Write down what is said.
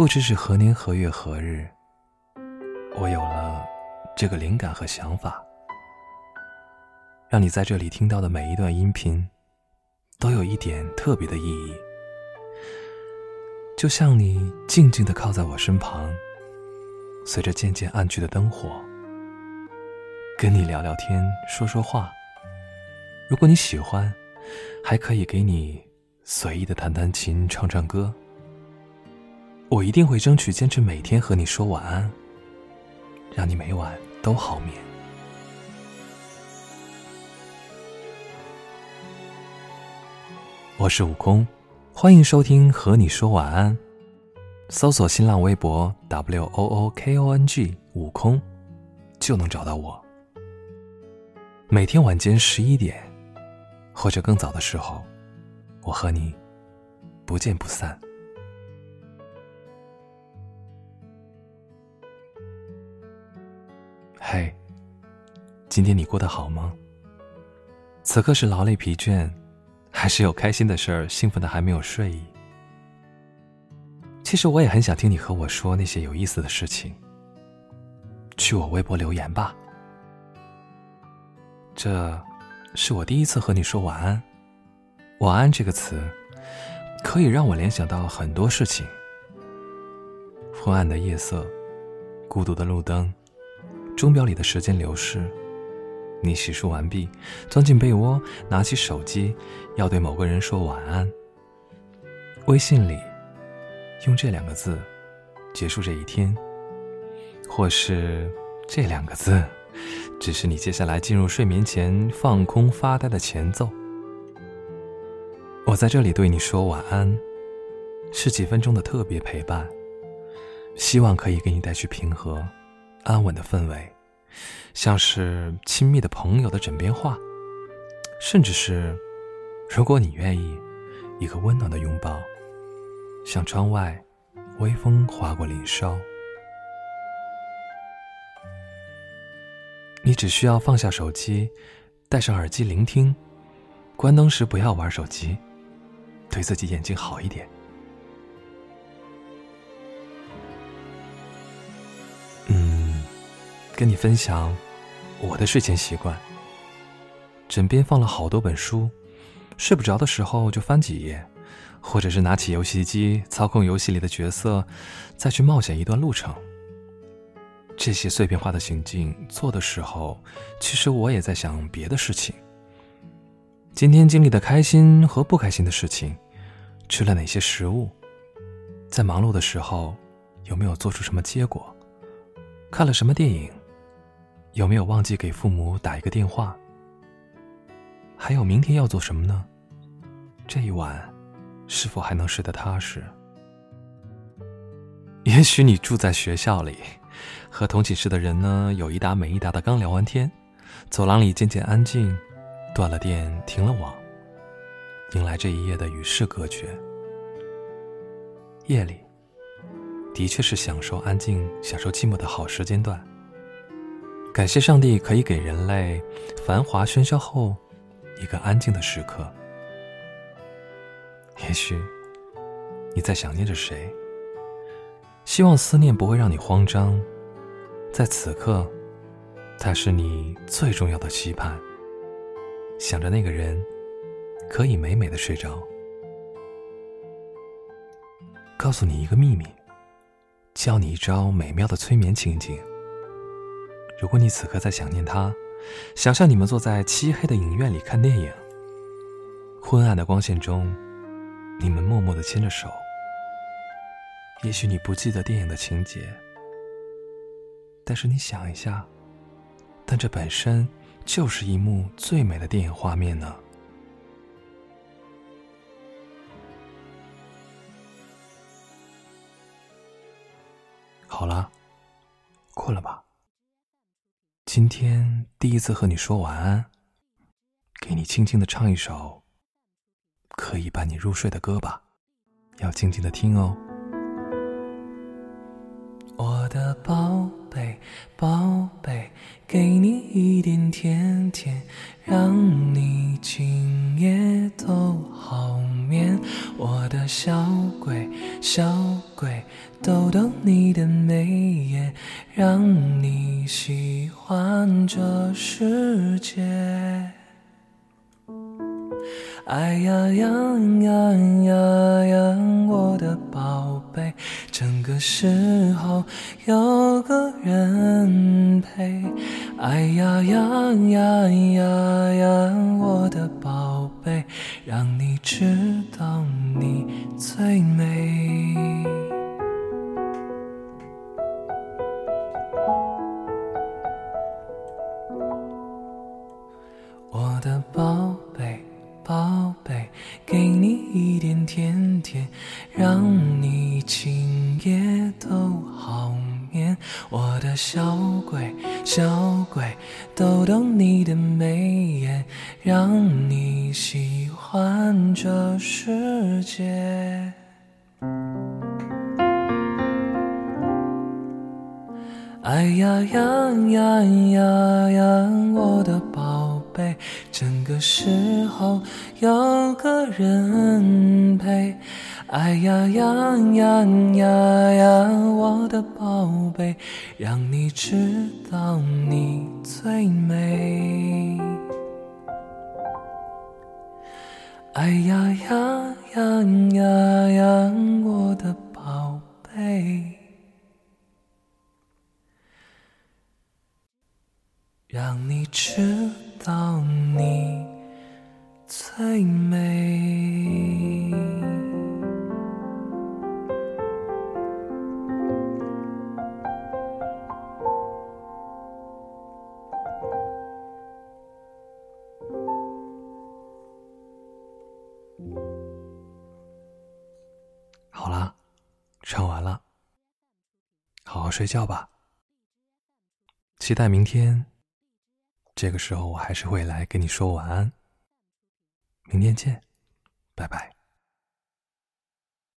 不知是何年何月何日，我有了这个灵感和想法，让你在这里听到的每一段音频，都有一点特别的意义。就像你静静的靠在我身旁，随着渐渐暗去的灯火，跟你聊聊天，说说话。如果你喜欢，还可以给你随意的弹弹琴、唱唱歌。我一定会争取坚持每天和你说晚安，让你每晚都好眠。我是悟空，欢迎收听和你说晚安。搜索新浪微博 w o o k o n g 悟空，就能找到我。每天晚间十一点。或者更早的时候，我和你不见不散。嘿，今天你过得好吗？此刻是劳累疲倦，还是有开心的事儿，兴奋的还没有睡意？其实我也很想听你和我说那些有意思的事情。去我微博留言吧。这。是我第一次和你说晚安。晚安这个词，可以让我联想到很多事情：昏暗的夜色，孤独的路灯，钟表里的时间流逝。你洗漱完毕，钻进被窝，拿起手机，要对某个人说晚安。微信里，用这两个字结束这一天，或是这两个字。只是你接下来进入睡眠前放空发呆的前奏。我在这里对你说晚安，是几分钟的特别陪伴，希望可以给你带去平和、安稳的氛围，像是亲密的朋友的枕边话，甚至是，如果你愿意，一个温暖的拥抱，像窗外微风划过林梢。你只需要放下手机，戴上耳机聆听，关灯时不要玩手机，对自己眼睛好一点。跟你分享我的睡前习惯。枕边放了好多本书，睡不着的时候就翻几页，或者是拿起游戏机操控游戏里的角色，再去冒险一段路程。这些碎片化的行径做的时候，其实我也在想别的事情。今天经历的开心和不开心的事情，吃了哪些食物，在忙碌的时候有没有做出什么结果？看了什么电影？有没有忘记给父母打一个电话？还有明天要做什么呢？这一晚是否还能睡得踏实？也许你住在学校里。和同寝室的人呢，有一搭没一搭的刚聊完天，走廊里渐渐安静，断了电，停了网，迎来这一夜的与世隔绝。夜里，的确是享受安静、享受寂寞的好时间段。感谢上帝可以给人类繁华喧嚣后一个安静的时刻。也许你在想念着谁？希望思念不会让你慌张。在此刻，他是你最重要的期盼。想着那个人，可以美美的睡着。告诉你一个秘密，教你一招美妙的催眠情景。如果你此刻在想念他，想象你们坐在漆黑的影院里看电影，昏暗的光线中，你们默默的牵着手。也许你不记得电影的情节。但是你想一下，但这本身就是一幕最美的电影画面呢。好了，困了吧？今天第一次和你说晚安，给你轻轻的唱一首可以伴你入睡的歌吧，要静静的听哦。我的宝。贝宝贝，给你一点甜甜，让你我的小鬼小鬼，逗逗你的眉眼，让你喜欢这世界。哎呀呀呀呀呀，我的宝贝，整个时候有个人陪。哎呀呀呀呀呀，我的宝贝，让你知最美。我的宝贝。宝贝，给你的眉眼，让你喜欢这世界。哎呀呀呀呀呀，我的宝贝，整个时候有个人陪。哎呀呀呀呀呀，我的宝贝，让你知道你最美。哎呀呀呀呀呀，我的宝贝。让你知道你最美。好好睡觉吧。期待明天。这个时候，我还是会来跟你说晚安。明天见，拜拜。